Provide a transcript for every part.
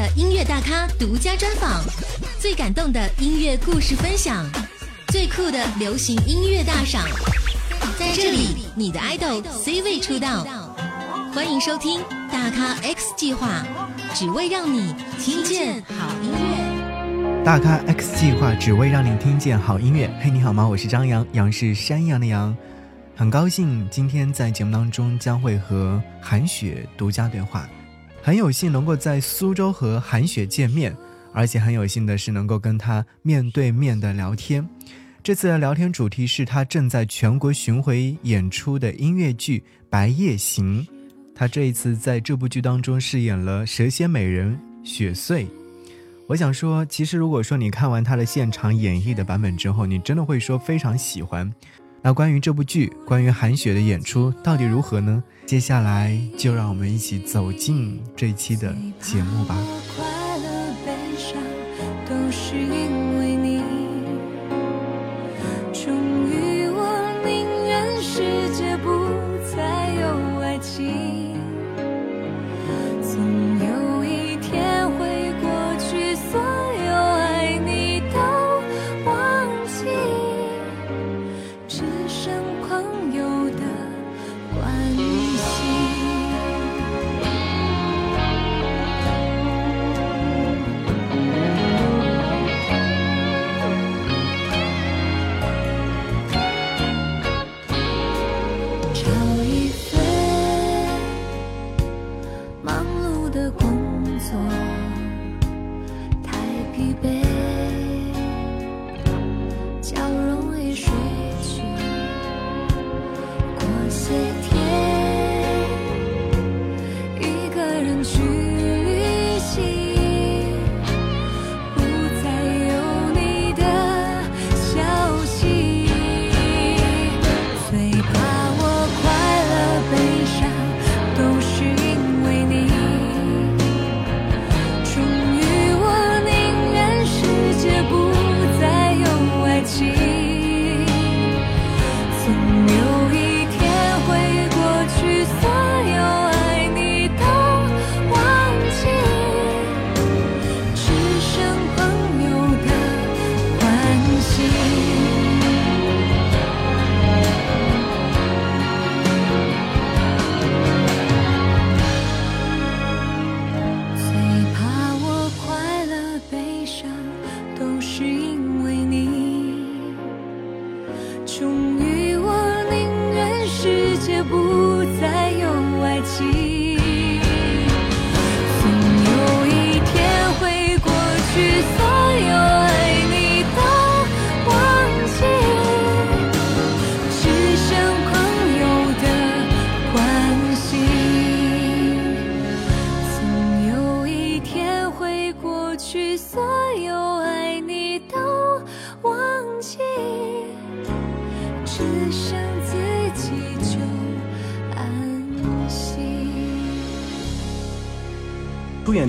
的音乐大咖独家专访，最感动的音乐故事分享，最酷的流行音乐大赏，在这里，你的 idol C 位出道。欢迎收听大咖 X 计划，只为让你听见好音乐。大咖 X 计划，只为让你听见好音乐。嘿，你好吗？我是张扬，杨是山羊的羊。很高兴今天在节目当中将会和韩雪独家对话。很有幸能够在苏州和韩雪见面，而且很有幸的是能够跟她面对面的聊天。这次的聊天主题是她正在全国巡回演出的音乐剧《白夜行》。她这一次在这部剧当中饰演了蛇蝎美人雪穗。我想说，其实如果说你看完她的现场演绎的版本之后，你真的会说非常喜欢。那关于这部剧，关于韩雪的演出到底如何呢？接下来就让我们一起走进这一期的节目吧。快乐悲伤都是因为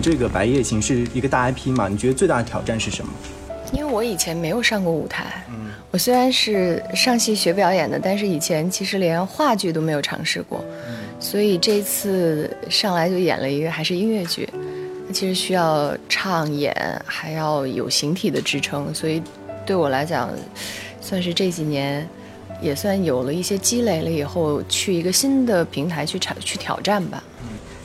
演这个《白夜行》是一个大 IP 嘛？你觉得最大的挑战是什么？因为我以前没有上过舞台，嗯，我虽然是上戏学表演的，但是以前其实连话剧都没有尝试过，嗯，所以这次上来就演了一个还是音乐剧，其实需要唱演，还要有形体的支撑，所以对我来讲，算是这几年也算有了一些积累了以后，去一个新的平台去尝去挑战吧。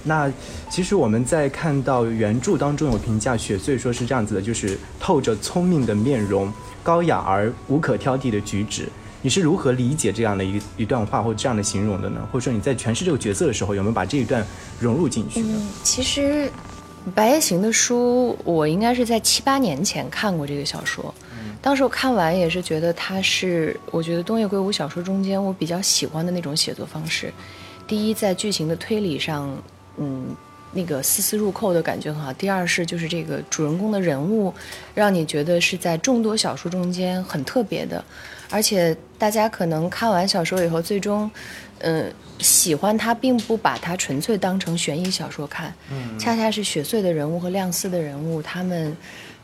那其实我们在看到原著当中有评价雪穗说是这样子的，就是透着聪明的面容，高雅而无可挑剔的举止。你是如何理解这样的一一段话或这样的形容的呢？或者说你在诠释这个角色的时候，有没有把这一段融入进去？嗯，其实《白夜行》的书我应该是在七八年前看过这个小说，当时我看完也是觉得它是我觉得东野圭吾小说中间我比较喜欢的那种写作方式。第一，在剧情的推理上。嗯，那个丝丝入扣的感觉很好。第二是就是这个主人公的人物，让你觉得是在众多小说中间很特别的，而且大家可能看完小说以后，最终，嗯，喜欢他，并不把它纯粹当成悬疑小说看，嗯，恰恰是雪穗的人物和亮司的人物他们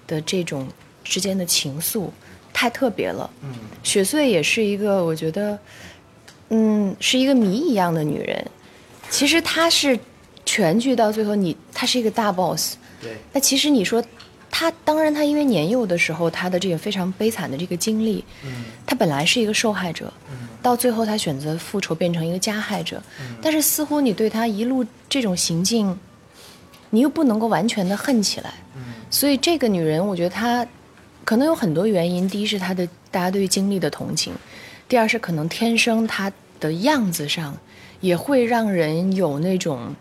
的这种之间的情愫太特别了，嗯，雪穗也是一个我觉得，嗯，是一个谜一样的女人，其实她是。全剧到最后，你他是一个大 boss，对。那其实你说，他当然他因为年幼的时候他的这个非常悲惨的这个经历，嗯。他本来是一个受害者，嗯。到最后他选择复仇变成一个加害者，嗯。但是似乎你对他一路这种行径，你又不能够完全的恨起来，嗯。所以这个女人，我觉得她可能有很多原因。第一是她的大家对于经历的同情，第二是可能天生她的样子上也会让人有那种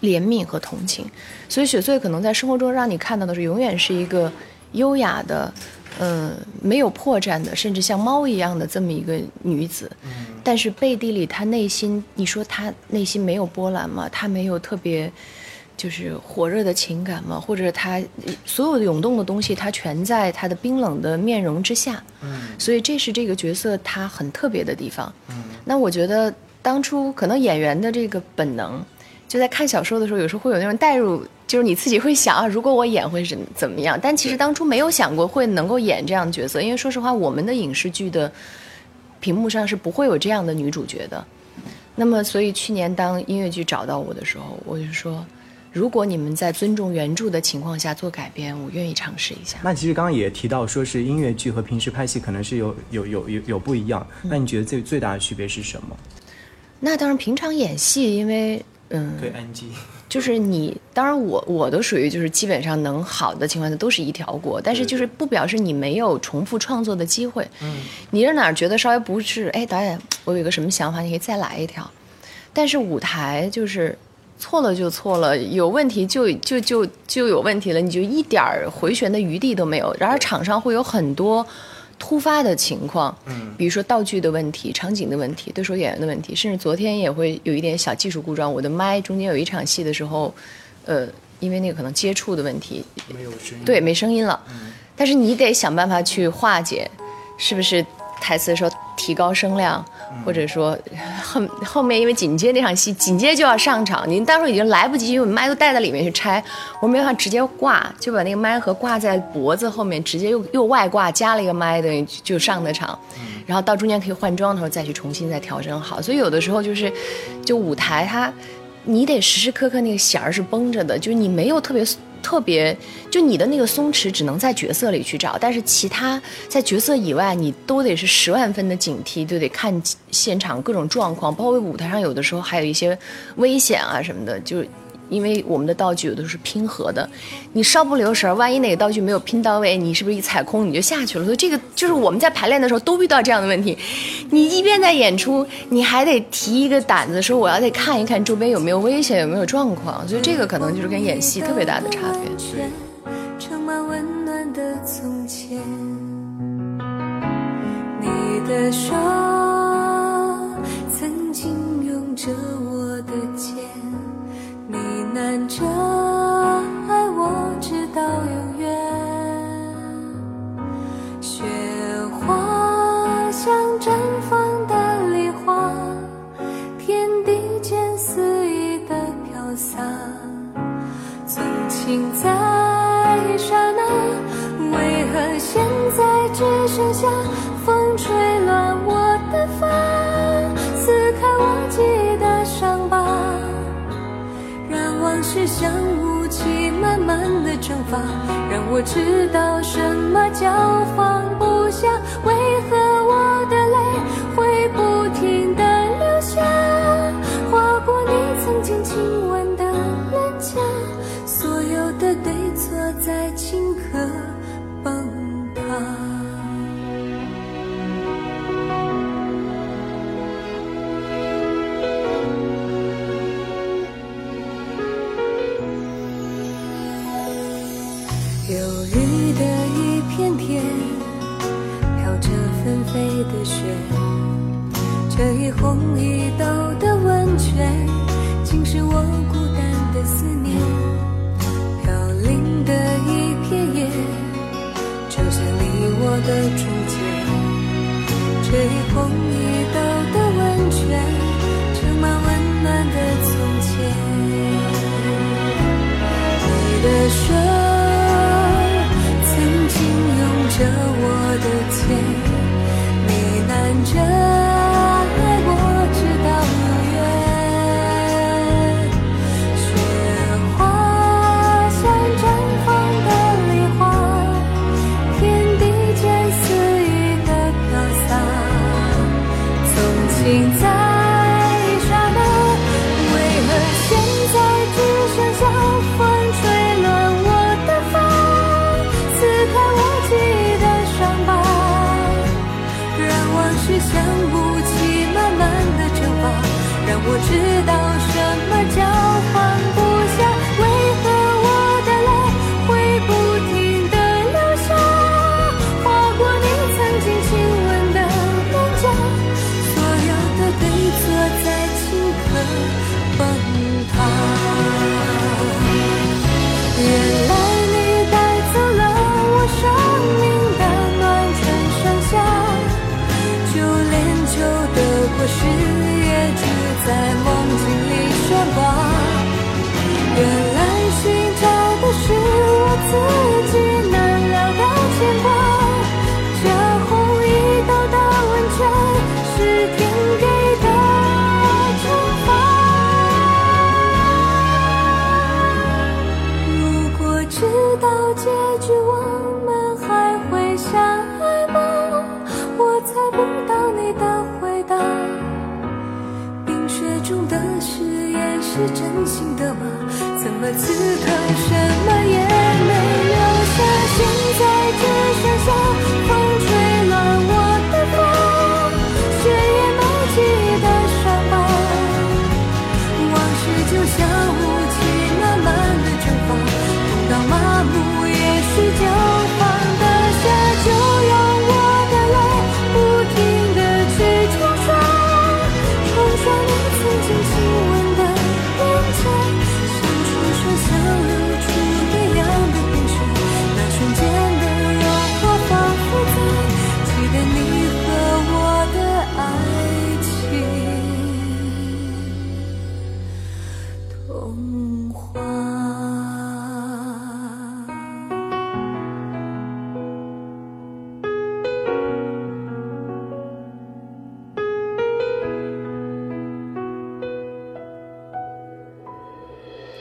怜悯和同情。所以雪穗可能在生活中让你看到的是，永远是一个优雅的，嗯、没有破绽的，甚至像猫一样的这么一个女子。但是背地里，她内心，你说她内心没有波澜吗？她没有特别。就是火热的情感吗，或者她所有的涌动的东西，她全在她的冰冷的面容之下。嗯所以这是这个角色她很特别的地方。嗯那我觉得当初可能演员的这个本能，就在看小说的时候，有时候会有那种代入，就是你自己会想啊，如果我演会是怎么样？但其实当初没有想过会能够演这样的角色，因为说实话，我们的影视剧的屏幕上是不会有这样的女主角的。那么，所以去年当音乐剧找到我的时候，我就说，如果你们在尊重原著的情况下做改编，我愿意尝试一下。那其实刚刚也提到，说是音乐剧和平时拍戏可能是有有有有有不一样。嗯那你觉得最最大的区别是什么？那当然，平常演戏，因为嗯，对 NG，就是你，当然我我都属于就是基本上能好的情况下都是一条过，但是就是不表示你没有重复创作的机会。嗯，你是哪儿觉得稍微不是？哎，导演，我有一个什么想法，你可以再来一条。但是舞台就是错了就错了，有问题就就就就有问题了，你就一点儿回旋的余地都没有。然而场上会有很多突发的情况，嗯比如说道具的问题、场景的问题、对手演员的问题，甚至昨天也会有一点小技术故障。我的麦中间有一场戏的时候，呃，因为那个可能接触的问题，没有声音。对，没声音了。嗯但是你得想办法去化解，是不是台词的时候提高声量，嗯。或者说 后后面因为紧接那场戏紧接就要上场，您当时已经来不及，因为麦都带到里面去拆，我没办法直接挂，就把那个麦盒挂在脖子后面，直接又又外挂加了一个麦，等于就上的场。然后到中间可以换装的时候再去重新再调整好，所以有的时候就是，就舞台它，你得时时刻刻那个弦儿是绷着的，就是你没有特别特别，就你的那个松弛只能在角色里去找，但是其他在角色以外，你都得是十万分的警惕，就得看现场各种状况，包括舞台上有的时候还有一些危险啊什么的，就。因为我们的道具有的是拼合的，你稍不留神，万一哪个道具没有拼到位，你是不是一踩空你就下去了？所以这个就是我们在排练的时候都遇到这样的问题。你一边在演出，你还得提一个胆子，说我要得看一看周边有没有危险，有没有状况。所以这个可能就是跟演戏特别大的差别。充满温暖的从前，你的手曾经拥着，难遮。停在中的誓言是真心的吗？怎么此刻什么也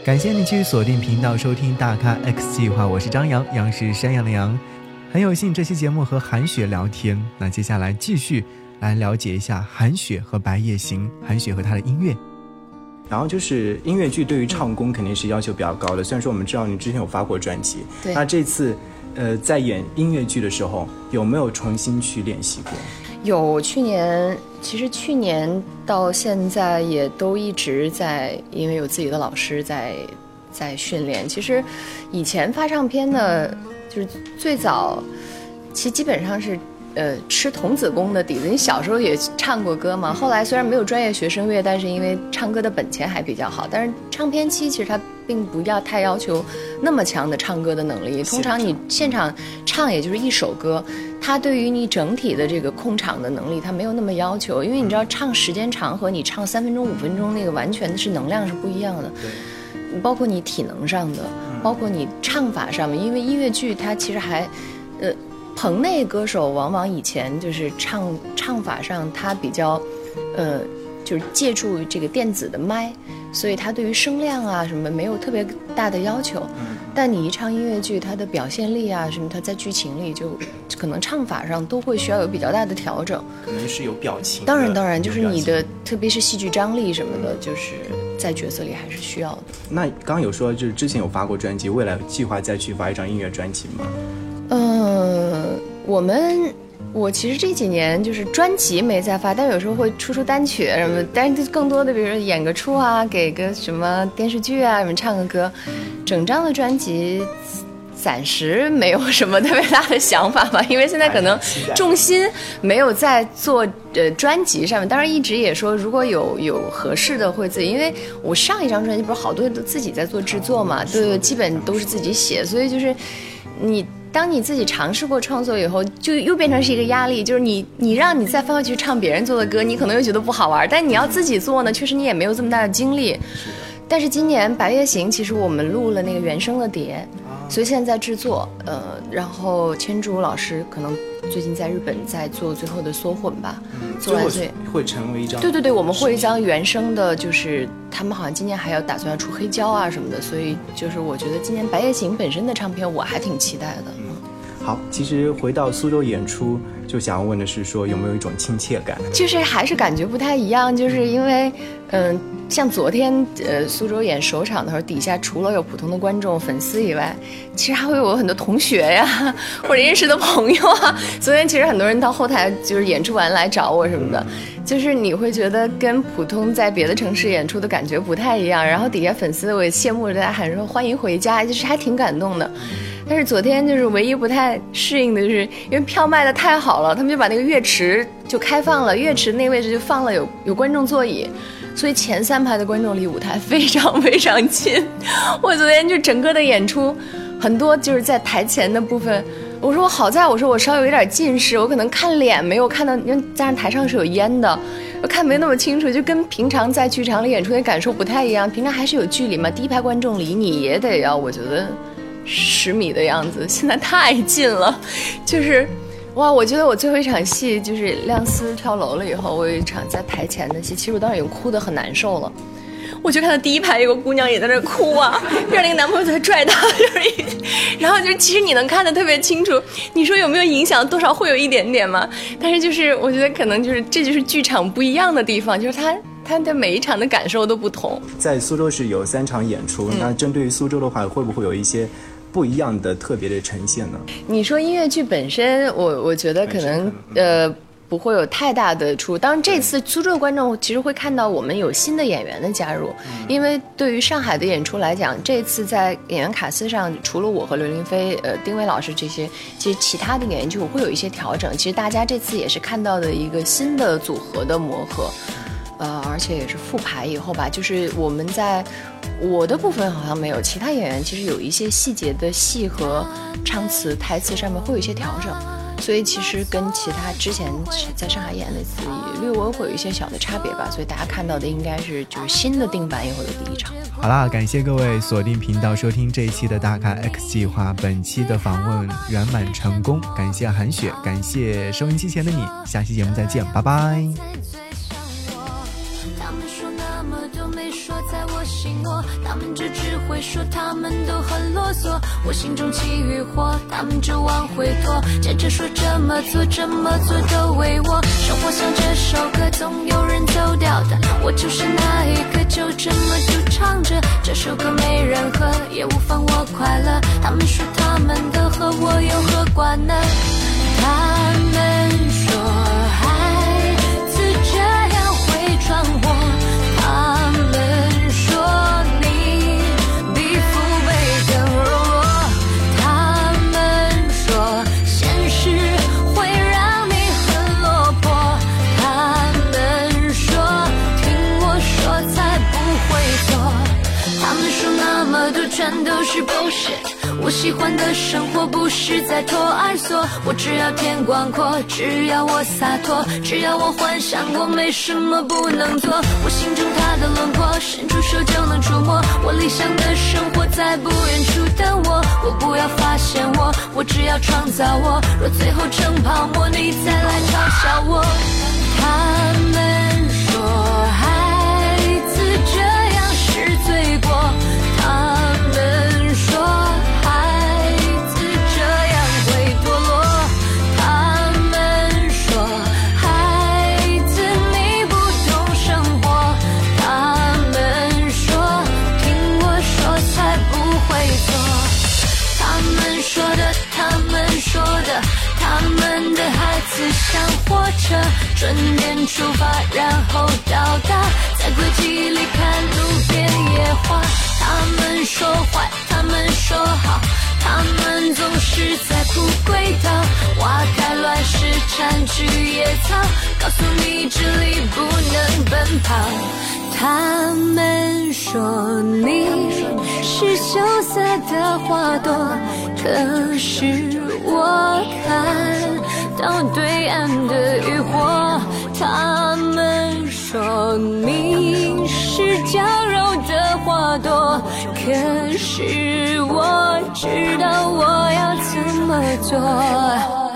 感谢你继续锁定频道收听《大咖 X 计划》，我是张扬，杨是山羊的羊。很有幸这期节目和韩雪聊天，那接下来继续来了解一下韩雪和白夜行，韩雪和她的音乐。然后就是音乐剧对于唱功肯定是要求比较高的，虽然说我们知道你之前有发过专辑，对那这次，呃，在演音乐剧的时候有没有重新去练习过？有去年，其实去年到现在也都一直在，因为有自己的老师在在训练。其实以前发唱片的，就是最早，其实基本上是呃吃童子功的底子。你小时候也唱过歌嘛，后来虽然没有专业学声乐，但是因为唱歌的本钱还比较好。但是唱片期其实它并不要太要求那么强的唱歌的能力，通常你现场唱也就是一首歌。它对于你整体的这个控场的能力，他没有那么要求，因为你知道唱时间长和你唱三分钟、五分钟那个完全是能量是不一样的，包括你体能上的，包括你唱法上面，因为音乐剧它其实还，呃，棚内歌手往往以前就是唱唱法上他比较，呃，就是借助这个电子的麦，所以他对于声量啊什么没有特别大的要求。但你一唱音乐剧，它的表现力啊什么，它在剧情里就可能唱法上都会需要有比较大的调整。可能是有表情。当然，当然，就是你的，特别是戏剧张力什么的，就是在角色里还是需要的。那刚刚有说，就是之前有发过专辑，未来有计划再去发一张音乐专辑吗？嗯，我们我其实这几年就是专辑没再发，但有时候会出出单曲什么，但是更多的比如说演个出啊，给个什么电视剧啊，什么唱个歌，整张的专辑。暂时没有什么特别大的想法吧，因为现在可能 重心没有在做呃专辑上面。当然一直也说，如果有有合适的会自己，因为我上一张专辑不是好多都自己在做制作嘛，对对，基本都是自己写，所以就是你当你自己尝试过创作以后，就又变成是一个压力，就是你你让你再翻回去唱别人做的歌，你可能又觉得不好玩，但你要自己做呢，确实你也没有这么大的精力。是但是今年《白夜行》其实我们录了那个原声的碟，所以现在在制作，呃，然后千竹老师可能最近在日本在做最后的缩混吧，做完最会成为一张对对对，我们会一张原声的，就是他们好像今年还要打算要出黑胶啊什么的，所以就是我觉得今年《白夜行》本身的唱片我还挺期待的。好，其实回到苏州演出，就想要问的是说有没有一种亲切感？就是还是感觉不太一样，就是因为，嗯，像昨天呃苏州演首场的时候，底下除了有普通的观众、粉丝以外，其实还会有很多同学呀，或者认识的朋友啊。昨天其实很多人到后台就是演出完来找我什么的，就是你会觉得跟普通在别的城市演出的感觉不太一样。然后底下粉丝我也羡慕着大家喊说欢迎回家，就是还挺感动的。但是昨天就是唯一不太适应的，就是因为票卖的太好了，他们就把那个乐池就开放了，乐池那位置就放了有有观众座椅，所以前三排的观众离舞台非常非常近。我昨天就整个的演出，很多就是在台前的部分，我说我好在我说我稍微有点近视，我可能看脸没有看到，因为加上台上是有烟的，我看没那么清楚，就跟平常在剧场里演出的感受不太一样。平常还是有距离嘛，第一排观众离你也得要，我觉得。十米的样子，现在太近了，就是，哇！我觉得我最后一场戏就是亮丝跳楼了以后，我有一场在台前的戏，其实我当时已经哭得很难受了。我就看到第一排有个姑娘也在那哭啊，让那个男朋友在拽她，就是，然后就其实你能看得特别清楚，你说有没有影响？多少会有一点点嘛。但是就是我觉得可能就是这就是剧场不一样的地方，就是他他的每一场的感受都不同。在苏州是有三场演出，那针对于苏州的话，会不会有一些？不一样的特别的呈现呢？你说音乐剧本身，我我觉得可能呃不会有太大的出。当然，这次苏州的观众其实会看到我们有新的演员的加入，因为对于上海的演出来讲，这次在演员卡司上，除了我和刘林飞、呃丁薇老师这些，其实其他的演员就会有一些调整。其实大家这次也是看到的一个新的组合的磨合。而且也是复排以后吧，就是我们在我的部分好像没有，其他演员其实有一些细节的戏和唱词、台词上面会有一些调整，所以其实跟其他之前在上海演的次也略微会有一些小的差别吧。所以大家看到的应该是就是新的定版以后的第一场。好啦，感谢各位锁定频道收听这一期的大咖 X 计划，本期的访问圆满成功，感谢韩雪，感谢收音机前的你，下期节目再见，拜拜。他们就只会说他们都很啰嗦，我心中气与火，他们就往回拖，接着说这么做这么做都为我。生活像这首歌，总有人走掉的，我就是那一个，就这么就唱着这首歌，没人喝，也无妨我快乐。他们说他们的，和我有何关呢？喜欢的生活不是在托儿所，我只要天广阔，只要我洒脱，只要我幻想过，没什么不能做。我心中他的轮廓，伸出手就能触摸。我理想的生活在不远处等我，我不要发现我，我只要创造我。若最后成泡沫，你再来嘲笑我。他们准点出发，然后到达，在轨迹里看路边野花。他们说坏，他们说好，他们总是在不轨道，花开乱时占据野草，告诉你这里不能奔跑。他们说你是羞涩的花朵，可是我看。到对岸的渔火，他们说你是娇柔的花朵，可是我知道我要怎么做。